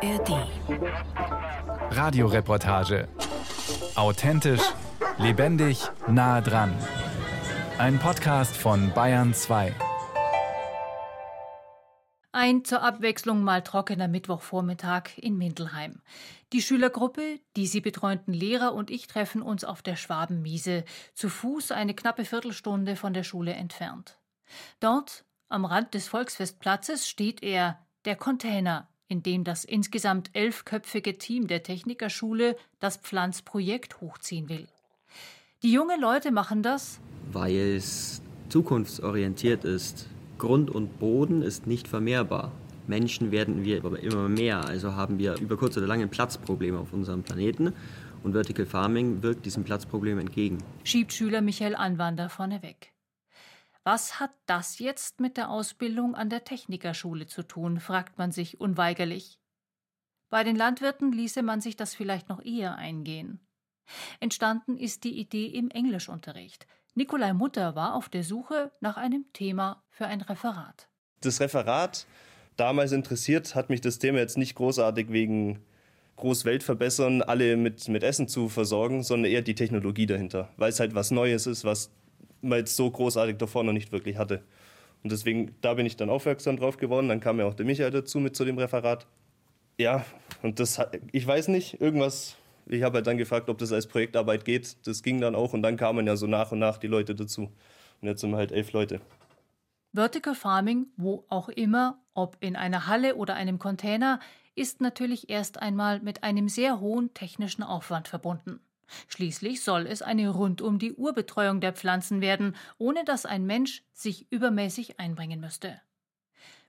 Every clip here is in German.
ARD. Radioreportage. Authentisch, lebendig, nah dran. Ein Podcast von Bayern 2. Ein zur Abwechslung mal trockener Mittwochvormittag in Mindelheim. Die Schülergruppe, die sie betreuenden Lehrer und ich treffen uns auf der Schwabenmiese, zu Fuß eine knappe Viertelstunde von der Schule entfernt. Dort, am Rand des Volksfestplatzes, steht er, der Container, in dem das insgesamt elfköpfige Team der Technikerschule das Pflanzprojekt hochziehen will. Die jungen Leute machen das, weil es zukunftsorientiert ist. Grund und Boden ist nicht vermehrbar. Menschen werden wir aber immer mehr, also haben wir über kurz oder lang ein Platzproblem auf unserem Planeten und Vertical Farming wirkt diesem Platzproblem entgegen. Schiebt Schüler Michael Anwander vorneweg. Was hat das jetzt mit der Ausbildung an der Technikerschule zu tun, fragt man sich unweigerlich. Bei den Landwirten ließe man sich das vielleicht noch eher eingehen. Entstanden ist die Idee im Englischunterricht. Nikolai Mutter war auf der Suche nach einem Thema für ein Referat. Das Referat, damals interessiert, hat mich das Thema jetzt nicht großartig wegen Großwelt verbessern, alle mit, mit Essen zu versorgen, sondern eher die Technologie dahinter, weil es halt was Neues ist, was man jetzt so großartig davor noch nicht wirklich hatte. Und deswegen, da bin ich dann aufmerksam drauf geworden. Dann kam ja auch der Michael dazu mit zu dem Referat. Ja, und das, ich weiß nicht, irgendwas, ich habe halt dann gefragt, ob das als Projektarbeit geht. Das ging dann auch und dann kamen ja so nach und nach die Leute dazu. Und jetzt sind wir halt elf Leute. Vertical Farming, wo auch immer, ob in einer Halle oder einem Container, ist natürlich erst einmal mit einem sehr hohen technischen Aufwand verbunden. Schließlich soll es eine rund um die Uhr Betreuung der Pflanzen werden, ohne dass ein Mensch sich übermäßig einbringen müsste.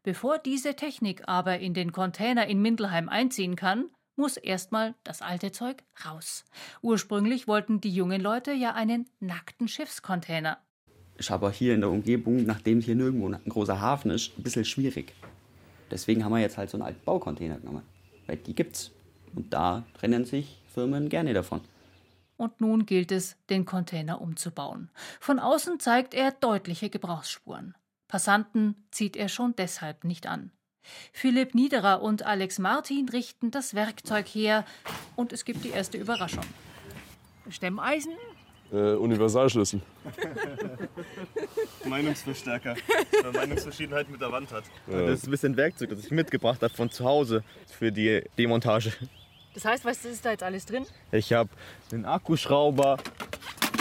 Bevor diese Technik aber in den Container in Mindelheim einziehen kann, muss erstmal das alte Zeug raus. Ursprünglich wollten die jungen Leute ja einen nackten Schiffscontainer. Ist aber hier in der Umgebung, nachdem hier nirgendwo ein großer Hafen ist, ein bisschen schwierig. Deswegen haben wir jetzt halt so einen alten Baucontainer genommen. Weil die gibt's. Und da trennen sich Firmen gerne davon und nun gilt es, den Container umzubauen. Von außen zeigt er deutliche Gebrauchsspuren. Passanten zieht er schon deshalb nicht an. Philipp Niederer und Alex Martin richten das Werkzeug her und es gibt die erste Überraschung. Stemmeisen? Äh, Universalschlüssel. Meinungsverstärker, weil Meinungsverschiedenheit mit der Wand hat. Ja. Das ist ein bisschen Werkzeug, das ich mitgebracht habe von zu Hause für die Demontage. Das heißt, was ist da jetzt alles drin? Ich habe einen Akkuschrauber,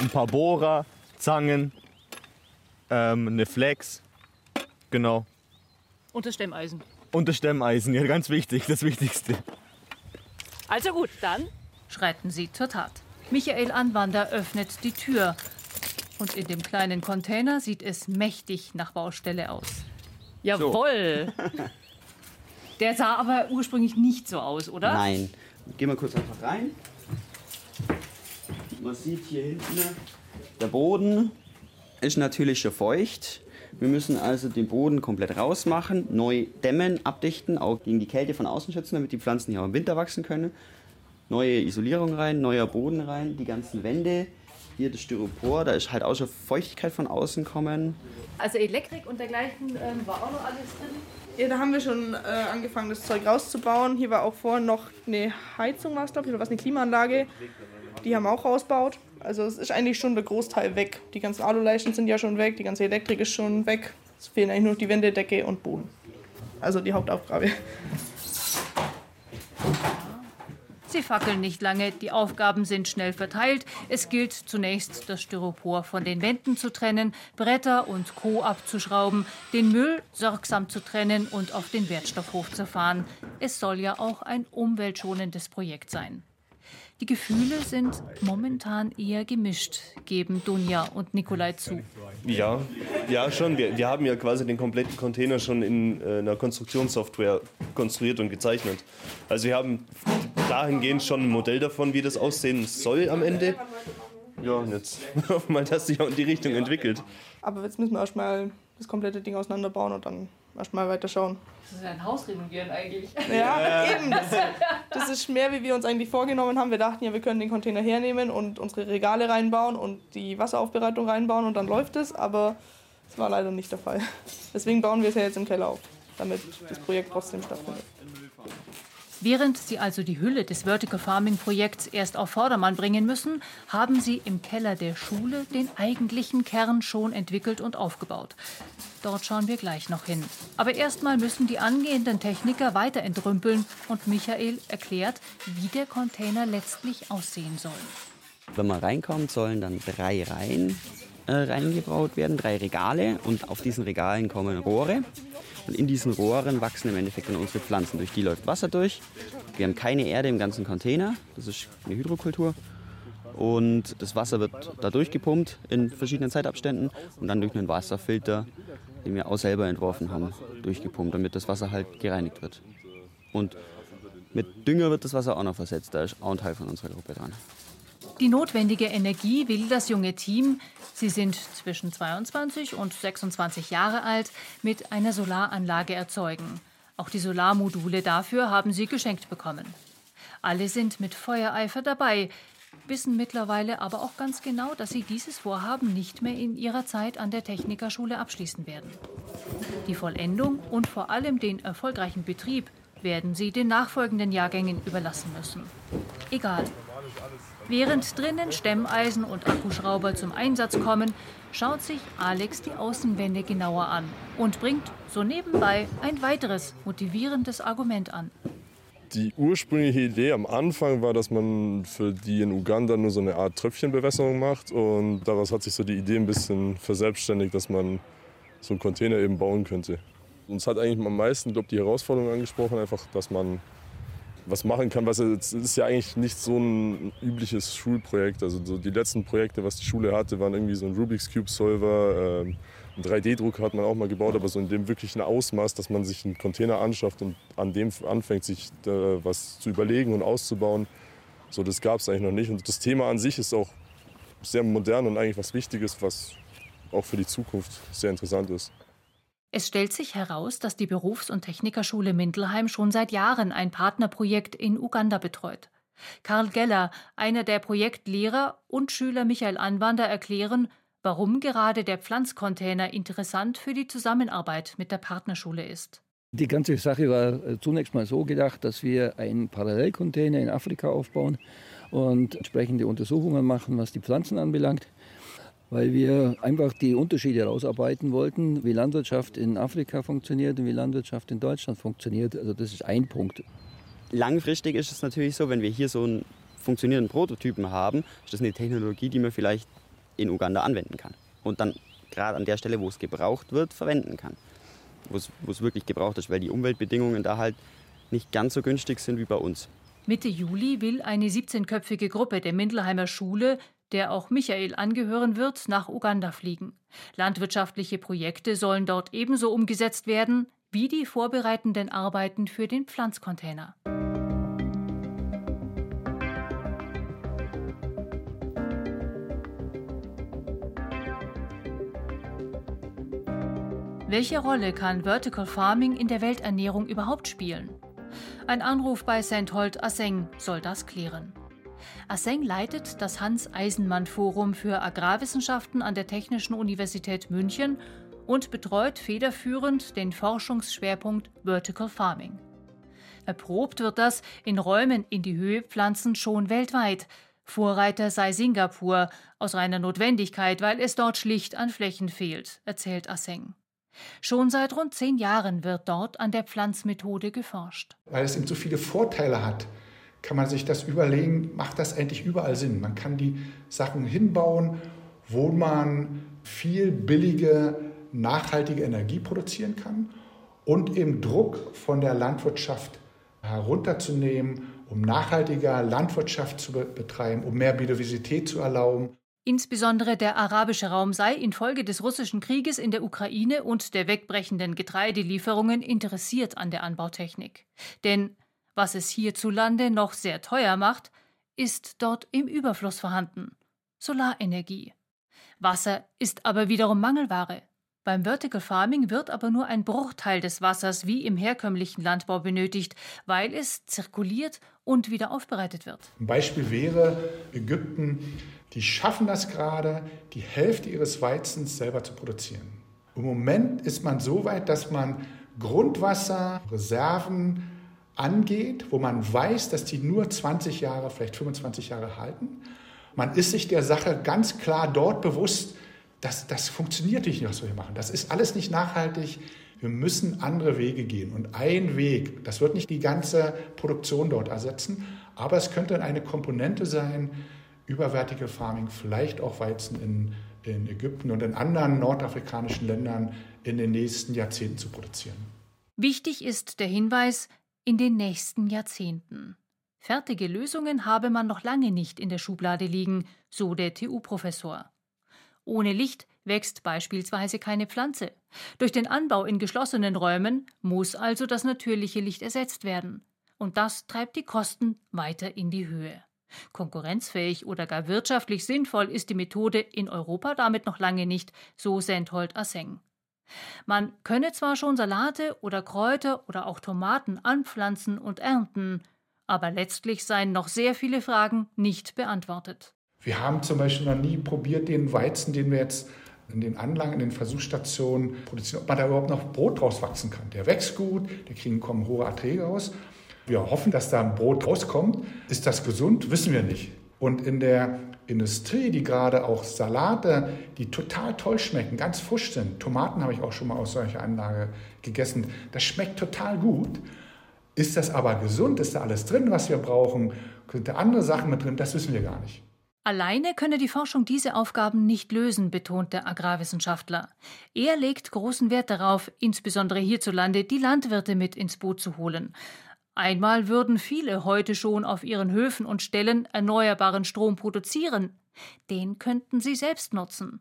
ein paar Bohrer, Zangen, ähm, eine Flex. Genau. Und das Stemmeisen. Und das Stemmeisen, ja, ganz wichtig, das Wichtigste. Also gut, dann schreiten sie zur Tat. Michael Anwander öffnet die Tür. Und in dem kleinen Container sieht es mächtig nach Baustelle aus. Jawohl! So. Der sah aber ursprünglich nicht so aus, oder? Nein, Gehen wir kurz einfach rein. Man sieht hier hinten, der Boden ist natürlich schon feucht. Wir müssen also den Boden komplett rausmachen, neu dämmen, abdichten, auch gegen die Kälte von außen schützen, damit die Pflanzen hier auch im Winter wachsen können. Neue Isolierung rein, neuer Boden rein, die ganzen Wände. Hier das Styropor, da ist halt auch schon Feuchtigkeit von außen kommen. Also Elektrik und dergleichen ähm, war auch noch alles drin? Ja, da haben wir schon äh, angefangen, das Zeug rauszubauen. Hier war auch vorhin noch eine Heizung, war glaube ich, oder was, eine Klimaanlage. Die haben auch rausgebaut. Also es ist eigentlich schon der Großteil weg. Die ganzen Aluleichen sind ja schon weg, die ganze Elektrik ist schon weg. Es fehlen eigentlich nur die Wände, Decke und Boden. Also die Hauptaufgabe. Sie fackeln nicht lange, die Aufgaben sind schnell verteilt. Es gilt zunächst, das Styropor von den Wänden zu trennen, Bretter und Co. abzuschrauben, den Müll sorgsam zu trennen und auf den Wertstoffhof zu fahren. Es soll ja auch ein umweltschonendes Projekt sein. Die Gefühle sind momentan eher gemischt, geben Dunja und Nikolai zu. Ja, ja schon. Wir, wir haben ja quasi den kompletten Container schon in äh, einer Konstruktionssoftware konstruiert und gezeichnet. Also wir haben dahingehend schon ein Modell davon, wie das aussehen soll am Ende. Ja, und jetzt hoffen wir mal, dass sich auch in die Richtung entwickelt. Aber jetzt müssen wir erstmal das komplette Ding auseinanderbauen und dann erstmal weiter schauen. Das ist ja ein Haus renovieren eigentlich. Ja, eben. Das, das, ist mehr, wie wir uns eigentlich vorgenommen haben. Wir dachten ja, wir können den Container hernehmen und unsere Regale reinbauen und die Wasseraufbereitung reinbauen und dann läuft es, aber das war leider nicht der Fall. Deswegen bauen wir es ja jetzt im Keller auf, damit das Projekt trotzdem stattfindet. Während Sie also die Hülle des Vertical Farming Projekts erst auf Vordermann bringen müssen, haben Sie im Keller der Schule den eigentlichen Kern schon entwickelt und aufgebaut. Dort schauen wir gleich noch hin. Aber erstmal müssen die angehenden Techniker weiter entrümpeln und Michael erklärt, wie der Container letztlich aussehen soll. Wenn man reinkommt, sollen dann drei Reihen äh, reingebaut werden, drei Regale und auf diesen Regalen kommen Rohre. Und in diesen Rohren wachsen im Endeffekt dann unsere Pflanzen. Durch die läuft Wasser durch. Wir haben keine Erde im ganzen Container. Das ist eine Hydrokultur. Und das Wasser wird da durchgepumpt in verschiedenen Zeitabständen und dann durch einen Wasserfilter, den wir auch selber entworfen haben, durchgepumpt, damit das Wasser halt gereinigt wird. Und mit Dünger wird das Wasser auch noch versetzt. Da ist auch ein Teil von unserer Gruppe dran. Die notwendige Energie will das junge Team, sie sind zwischen 22 und 26 Jahre alt, mit einer Solaranlage erzeugen. Auch die Solarmodule dafür haben sie geschenkt bekommen. Alle sind mit Feuereifer dabei, wissen mittlerweile aber auch ganz genau, dass sie dieses Vorhaben nicht mehr in ihrer Zeit an der Technikerschule abschließen werden. Die Vollendung und vor allem den erfolgreichen Betrieb werden sie den nachfolgenden Jahrgängen überlassen müssen. Egal, Während drinnen Stemmeisen und Akkuschrauber zum Einsatz kommen, schaut sich Alex die Außenwände genauer an und bringt so nebenbei ein weiteres motivierendes Argument an. Die ursprüngliche Idee am Anfang war, dass man für die in Uganda nur so eine Art Tröpfchenbewässerung macht. Und daraus hat sich so die Idee ein bisschen verselbstständigt, dass man so einen Container eben bauen könnte. Uns hat eigentlich am meisten, glaube die Herausforderung angesprochen, einfach, dass man was machen kann. Was es ist ja eigentlich nicht so ein übliches Schulprojekt. Also so die letzten Projekte, was die Schule hatte, waren irgendwie so ein Rubik's Cube Solver. Ähm, ein 3D-Drucker hat man auch mal gebaut, aber so in dem wirklichen Ausmaß, dass man sich einen Container anschafft und an dem anfängt, sich äh, was zu überlegen und auszubauen. So, das gab es eigentlich noch nicht. Und das Thema an sich ist auch sehr modern und eigentlich was Wichtiges, was auch für die Zukunft sehr interessant ist. Es stellt sich heraus, dass die Berufs- und Technikerschule Mindelheim schon seit Jahren ein Partnerprojekt in Uganda betreut. Karl Geller, einer der Projektlehrer und Schüler Michael Anwander erklären, warum gerade der Pflanzcontainer interessant für die Zusammenarbeit mit der Partnerschule ist. Die ganze Sache war äh, zunächst mal so gedacht, dass wir einen Parallelcontainer in Afrika aufbauen und entsprechende Untersuchungen machen, was die Pflanzen anbelangt weil wir einfach die Unterschiede herausarbeiten wollten, wie Landwirtschaft in Afrika funktioniert und wie Landwirtschaft in Deutschland funktioniert. Also das ist ein Punkt. Langfristig ist es natürlich so, wenn wir hier so einen funktionierenden Prototypen haben, ist das eine Technologie, die man vielleicht in Uganda anwenden kann. Und dann gerade an der Stelle, wo es gebraucht wird, verwenden kann. Wo es, wo es wirklich gebraucht ist, weil die Umweltbedingungen da halt nicht ganz so günstig sind wie bei uns. Mitte Juli will eine 17-köpfige Gruppe der Mindelheimer Schule der auch Michael angehören wird, nach Uganda fliegen. Landwirtschaftliche Projekte sollen dort ebenso umgesetzt werden wie die vorbereitenden Arbeiten für den Pflanzcontainer. Welche Rolle kann Vertical Farming in der Welternährung überhaupt spielen? Ein Anruf bei St. Holt Asseng soll das klären. Asseng leitet das Hans-Eisenmann-Forum für Agrarwissenschaften an der Technischen Universität München und betreut federführend den Forschungsschwerpunkt Vertical Farming. Erprobt wird das in Räumen in die Höhe pflanzen schon weltweit. Vorreiter sei Singapur, aus reiner Notwendigkeit, weil es dort schlicht an Flächen fehlt, erzählt Asseng. Schon seit rund zehn Jahren wird dort an der Pflanzmethode geforscht. Weil es eben so viele Vorteile hat kann man sich das überlegen, macht das endlich überall Sinn? Man kann die Sachen hinbauen, wo man viel billige, nachhaltige Energie produzieren kann und eben Druck von der Landwirtschaft herunterzunehmen, um nachhaltiger Landwirtschaft zu betreiben, um mehr Biodiversität zu erlauben. Insbesondere der arabische Raum sei infolge des russischen Krieges in der Ukraine und der wegbrechenden Getreidelieferungen interessiert an der Anbautechnik. Denn was es hierzulande noch sehr teuer macht, ist dort im Überfluss vorhanden. Solarenergie. Wasser ist aber wiederum Mangelware. Beim Vertical Farming wird aber nur ein Bruchteil des Wassers wie im herkömmlichen Landbau benötigt, weil es zirkuliert und wieder aufbereitet wird. Ein Beispiel wäre Ägypten. Die schaffen das gerade, die Hälfte ihres Weizens selber zu produzieren. Im Moment ist man so weit, dass man Grundwasser, Reserven angeht, wo man weiß, dass die nur 20 Jahre, vielleicht 25 Jahre halten. Man ist sich der Sache ganz klar dort bewusst, dass das funktioniert nicht, was wir hier machen. Das ist alles nicht nachhaltig. Wir müssen andere Wege gehen. Und ein Weg, das wird nicht die ganze Produktion dort ersetzen, aber es könnte eine Komponente sein, über Vertical Farming, vielleicht auch Weizen in, in Ägypten und in anderen nordafrikanischen Ländern in den nächsten Jahrzehnten zu produzieren. Wichtig ist der Hinweis, in den nächsten Jahrzehnten. Fertige Lösungen habe man noch lange nicht in der Schublade liegen, so der TU-Professor. Ohne Licht wächst beispielsweise keine Pflanze. Durch den Anbau in geschlossenen Räumen muss also das natürliche Licht ersetzt werden. Und das treibt die Kosten weiter in die Höhe. Konkurrenzfähig oder gar wirtschaftlich sinnvoll ist die Methode in Europa damit noch lange nicht, so Senthold Asseng. Man könne zwar schon Salate oder Kräuter oder auch Tomaten anpflanzen und ernten, aber letztlich seien noch sehr viele Fragen nicht beantwortet. Wir haben zum Beispiel noch nie probiert, den Weizen, den wir jetzt in den Anlagen, in den Versuchsstationen produzieren, ob man da überhaupt noch Brot draus wachsen kann. Der wächst gut, der kriegen, kommen hohe Erträge raus. Wir hoffen, dass da ein Brot rauskommt. Ist das gesund? Wissen wir nicht. Und in der Industrie, die gerade auch Salate, die total toll schmecken, ganz frisch sind, Tomaten habe ich auch schon mal aus solcher Anlage gegessen, das schmeckt total gut. Ist das aber gesund? Ist da alles drin, was wir brauchen? Sind da andere Sachen mit drin? Das wissen wir gar nicht. Alleine könne die Forschung diese Aufgaben nicht lösen, betont der Agrarwissenschaftler. Er legt großen Wert darauf, insbesondere hierzulande die Landwirte mit ins Boot zu holen. Einmal würden viele heute schon auf ihren Höfen und Ställen erneuerbaren Strom produzieren. Den könnten sie selbst nutzen.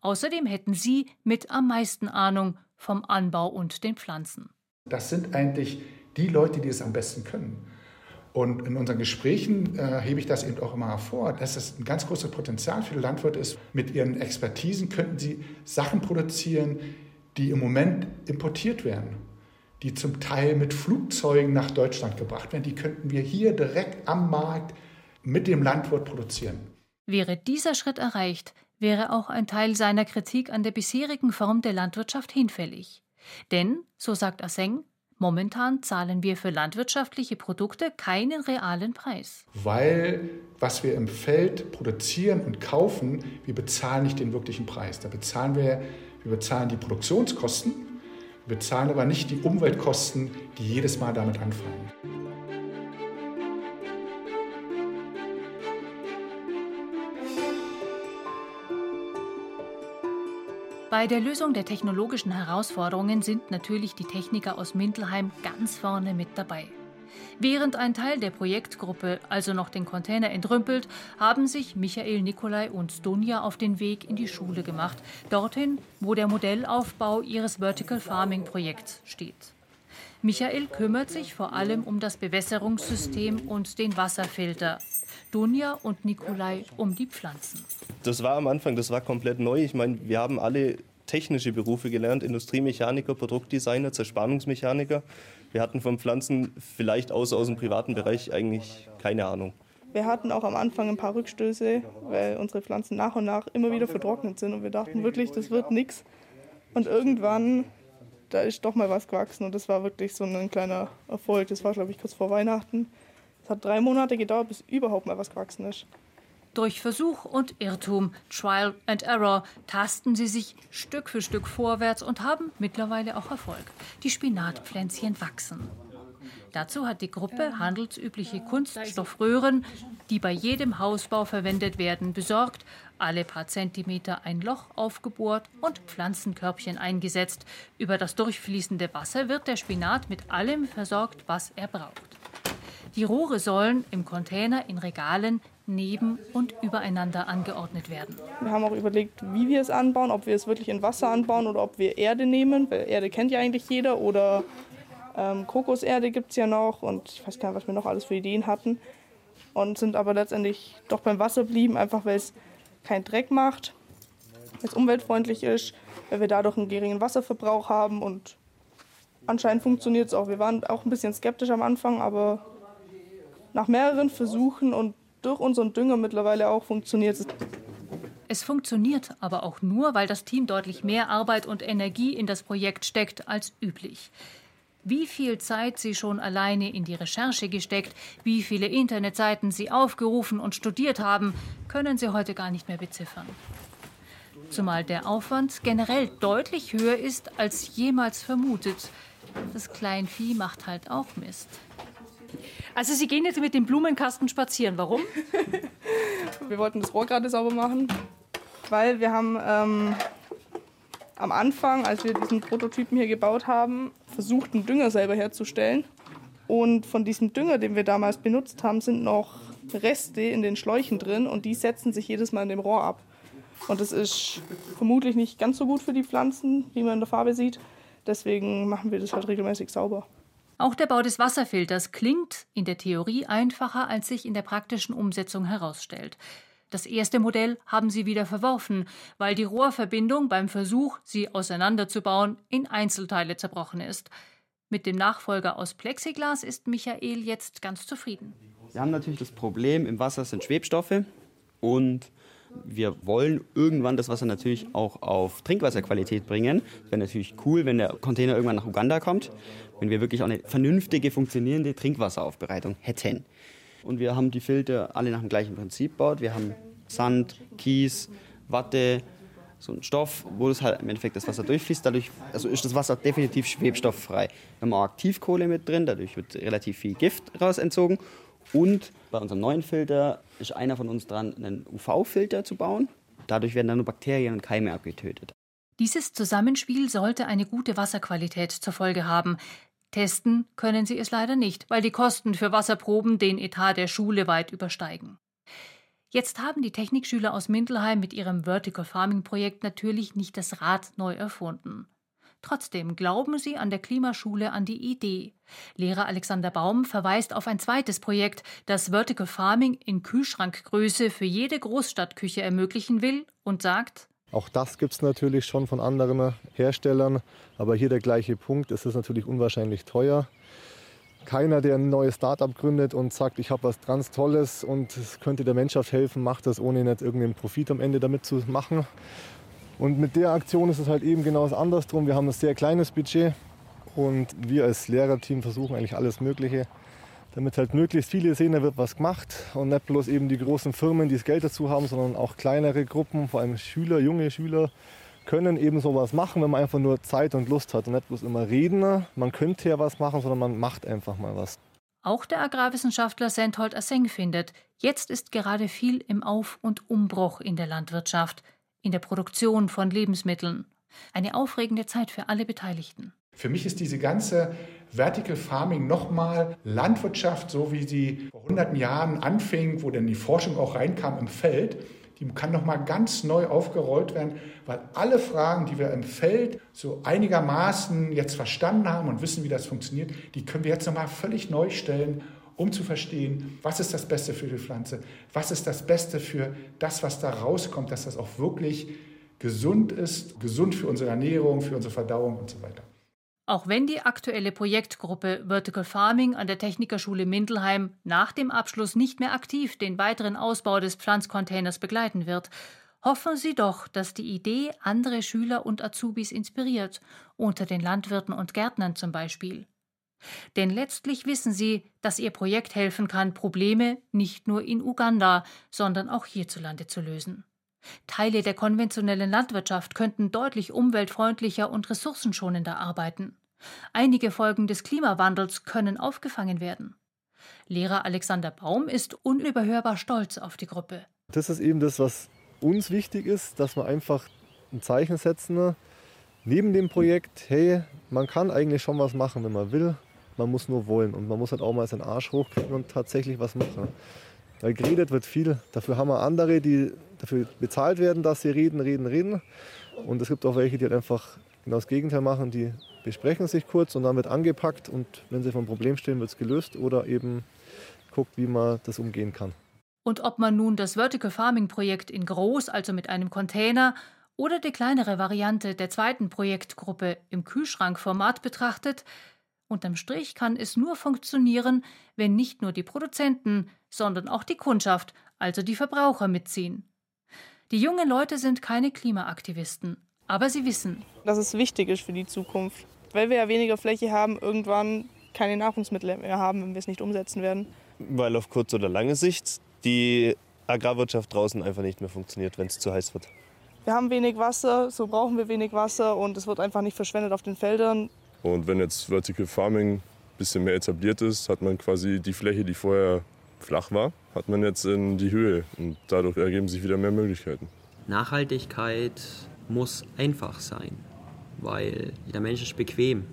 Außerdem hätten sie mit am meisten Ahnung vom Anbau und den Pflanzen. Das sind eigentlich die Leute, die es am besten können. Und in unseren Gesprächen äh, hebe ich das eben auch immer hervor, dass es ein ganz großes Potenzial für die Landwirte ist. Mit ihren Expertisen könnten sie Sachen produzieren, die im Moment importiert werden die zum Teil mit Flugzeugen nach Deutschland gebracht werden, die könnten wir hier direkt am Markt mit dem Landwirt produzieren. Wäre dieser Schritt erreicht, wäre auch ein Teil seiner Kritik an der bisherigen Form der Landwirtschaft hinfällig. Denn, so sagt Asseng, momentan zahlen wir für landwirtschaftliche Produkte keinen realen Preis. Weil was wir im Feld produzieren und kaufen, wir bezahlen nicht den wirklichen Preis. Da bezahlen wir, wir bezahlen die Produktionskosten wir zahlen aber nicht die Umweltkosten, die jedes Mal damit anfallen. Bei der Lösung der technologischen Herausforderungen sind natürlich die Techniker aus Mintelheim ganz vorne mit dabei. Während ein Teil der Projektgruppe also noch den Container entrümpelt, haben sich Michael Nikolai und Dunja auf den Weg in die Schule gemacht, dorthin, wo der Modellaufbau ihres Vertical Farming Projekts steht. Michael kümmert sich vor allem um das Bewässerungssystem und den Wasserfilter. Dunja und Nikolai um die Pflanzen. Das war am Anfang, das war komplett neu. Ich meine, wir haben alle technische Berufe gelernt, Industriemechaniker, Produktdesigner, Zerspannungsmechaniker. Wir hatten von Pflanzen vielleicht außer aus dem privaten Bereich eigentlich keine Ahnung. Wir hatten auch am Anfang ein paar Rückstöße, weil unsere Pflanzen nach und nach immer wieder vertrocknet sind und wir dachten wirklich, das wird nichts. Und irgendwann, da ist doch mal was gewachsen und das war wirklich so ein kleiner Erfolg. Das war, glaube ich, kurz vor Weihnachten. Es hat drei Monate gedauert, bis überhaupt mal was gewachsen ist. Durch Versuch und Irrtum, Trial and Error, tasten sie sich Stück für Stück vorwärts und haben mittlerweile auch Erfolg. Die Spinatpflänzchen wachsen. Dazu hat die Gruppe handelsübliche Kunststoffröhren, die bei jedem Hausbau verwendet werden, besorgt, alle paar Zentimeter ein Loch aufgebohrt und Pflanzenkörbchen eingesetzt. Über das durchfließende Wasser wird der Spinat mit allem versorgt, was er braucht. Die Rohre sollen im Container in Regalen neben und übereinander angeordnet werden. Wir haben auch überlegt, wie wir es anbauen, ob wir es wirklich in Wasser anbauen oder ob wir Erde nehmen, weil Erde kennt ja eigentlich jeder oder ähm, Kokoserde gibt es ja noch und ich weiß gar nicht, was wir noch alles für Ideen hatten und sind aber letztendlich doch beim Wasser blieben, einfach weil es keinen Dreck macht, weil es umweltfreundlich ist, weil wir dadurch einen geringen Wasserverbrauch haben und anscheinend funktioniert es auch. Wir waren auch ein bisschen skeptisch am Anfang, aber nach mehreren Versuchen und durch unseren Dünger mittlerweile auch funktioniert. Es funktioniert aber auch nur, weil das Team deutlich mehr Arbeit und Energie in das Projekt steckt als üblich. Wie viel Zeit sie schon alleine in die Recherche gesteckt, wie viele Internetseiten sie aufgerufen und studiert haben, können sie heute gar nicht mehr beziffern. Zumal der Aufwand generell deutlich höher ist als jemals vermutet. Das Kleinvieh macht halt auch Mist. Also Sie gehen jetzt mit dem Blumenkasten spazieren. Warum? wir wollten das Rohr gerade sauber machen, weil wir haben ähm, am Anfang, als wir diesen Prototypen hier gebaut haben, versucht, einen Dünger selber herzustellen. Und von diesem Dünger, den wir damals benutzt haben, sind noch Reste in den Schläuchen drin und die setzen sich jedes Mal in dem Rohr ab. Und das ist vermutlich nicht ganz so gut für die Pflanzen, wie man in der Farbe sieht. Deswegen machen wir das halt regelmäßig sauber. Auch der Bau des Wasserfilters klingt in der Theorie einfacher, als sich in der praktischen Umsetzung herausstellt. Das erste Modell haben sie wieder verworfen, weil die Rohrverbindung beim Versuch, sie auseinanderzubauen, in Einzelteile zerbrochen ist. Mit dem Nachfolger aus Plexiglas ist Michael jetzt ganz zufrieden. Wir haben natürlich das Problem, im Wasser sind Schwebstoffe und wir wollen irgendwann das Wasser natürlich auch auf Trinkwasserqualität bringen. Wäre natürlich cool, wenn der Container irgendwann nach Uganda kommt, wenn wir wirklich auch eine vernünftige, funktionierende Trinkwasseraufbereitung hätten. Und wir haben die Filter alle nach dem gleichen Prinzip gebaut. Wir haben Sand, Kies, Watte, so ein Stoff, wo das halt im Endeffekt das Wasser durchfließt. Dadurch also ist das Wasser definitiv schwebstofffrei. Wir haben auch Aktivkohle mit drin, dadurch wird relativ viel Gift raus entzogen. Und bei unserem neuen Filter ist einer von uns dran, einen UV-Filter zu bauen. Dadurch werden dann nur Bakterien und Keime abgetötet. Dieses Zusammenspiel sollte eine gute Wasserqualität zur Folge haben. Testen können sie es leider nicht, weil die Kosten für Wasserproben den Etat der Schule weit übersteigen. Jetzt haben die Technikschüler aus Mindelheim mit ihrem Vertical Farming Projekt natürlich nicht das Rad neu erfunden. Trotzdem glauben sie an der Klimaschule an die Idee. Lehrer Alexander Baum verweist auf ein zweites Projekt, das Vertical Farming in Kühlschrankgröße für jede Großstadtküche ermöglichen will und sagt, auch das gibt es natürlich schon von anderen Herstellern, aber hier der gleiche Punkt, es ist natürlich unwahrscheinlich teuer. Keiner, der ein neues Startup gründet und sagt, ich habe was ganz Tolles und es könnte der Menschheit helfen, macht das, ohne nicht irgendeinen Profit am Ende damit zu machen. Und mit der Aktion ist es halt eben genau das andersrum. Wir haben ein sehr kleines Budget und wir als Lehrerteam versuchen eigentlich alles Mögliche, damit halt möglichst viele sehen, da wird was gemacht und nicht bloß eben die großen Firmen, die das Geld dazu haben, sondern auch kleinere Gruppen, vor allem Schüler, junge Schüler, können eben sowas machen, wenn man einfach nur Zeit und Lust hat und nicht bloß immer reden, man könnte ja was machen, sondern man macht einfach mal was. Auch der Agrarwissenschaftler Senthold Asseng findet, jetzt ist gerade viel im Auf- und Umbruch in der Landwirtschaft – in der Produktion von Lebensmitteln. Eine aufregende Zeit für alle Beteiligten. Für mich ist diese ganze Vertical Farming nochmal Landwirtschaft, so wie sie vor hunderten Jahren anfing, wo dann die Forschung auch reinkam im Feld, die kann nochmal ganz neu aufgerollt werden, weil alle Fragen, die wir im Feld so einigermaßen jetzt verstanden haben und wissen, wie das funktioniert, die können wir jetzt nochmal völlig neu stellen um zu verstehen, was ist das Beste für die Pflanze, was ist das Beste für das, was da rauskommt, dass das auch wirklich gesund ist, gesund für unsere Ernährung, für unsere Verdauung und so weiter. Auch wenn die aktuelle Projektgruppe Vertical Farming an der Technikerschule Mindelheim nach dem Abschluss nicht mehr aktiv den weiteren Ausbau des Pflanzcontainers begleiten wird, hoffen sie doch, dass die Idee andere Schüler und Azubis inspiriert, unter den Landwirten und Gärtnern zum Beispiel. Denn letztlich wissen sie, dass ihr Projekt helfen kann, Probleme nicht nur in Uganda, sondern auch hierzulande zu lösen. Teile der konventionellen Landwirtschaft könnten deutlich umweltfreundlicher und ressourcenschonender arbeiten. Einige Folgen des Klimawandels können aufgefangen werden. Lehrer Alexander Baum ist unüberhörbar stolz auf die Gruppe. Das ist eben das, was uns wichtig ist, dass wir einfach ein Zeichen setzen. Neben dem Projekt, hey, man kann eigentlich schon was machen, wenn man will. Man muss nur wollen und man muss halt auch mal seinen Arsch hochkriegen und tatsächlich was machen. Weil geredet wird viel. Dafür haben wir andere, die dafür bezahlt werden, dass sie reden, reden, reden. Und es gibt auch welche, die halt einfach genau das Gegenteil machen. Die besprechen sich kurz und dann wird angepackt und wenn sie vor ein Problem stehen, wird es gelöst oder eben guckt, wie man das umgehen kann. Und ob man nun das Vertical Farming Projekt in groß, also mit einem Container, oder die kleinere Variante der zweiten Projektgruppe im Kühlschrankformat betrachtet, Unterm Strich kann es nur funktionieren, wenn nicht nur die Produzenten, sondern auch die Kundschaft, also die Verbraucher mitziehen. Die jungen Leute sind keine Klimaaktivisten, aber sie wissen, dass es wichtig ist für die Zukunft. weil wir ja weniger Fläche haben, irgendwann keine Nahrungsmittel mehr haben, wenn wir es nicht umsetzen werden. Weil auf kurz oder lange Sicht die Agrarwirtschaft draußen einfach nicht mehr funktioniert, wenn es zu heiß wird. Wir haben wenig Wasser, so brauchen wir wenig Wasser und es wird einfach nicht verschwendet auf den Feldern. Und wenn jetzt Vertical Farming ein bisschen mehr etabliert ist, hat man quasi die Fläche, die vorher flach war, hat man jetzt in die Höhe und dadurch ergeben sich wieder mehr Möglichkeiten. Nachhaltigkeit muss einfach sein, weil der Mensch ist bequem.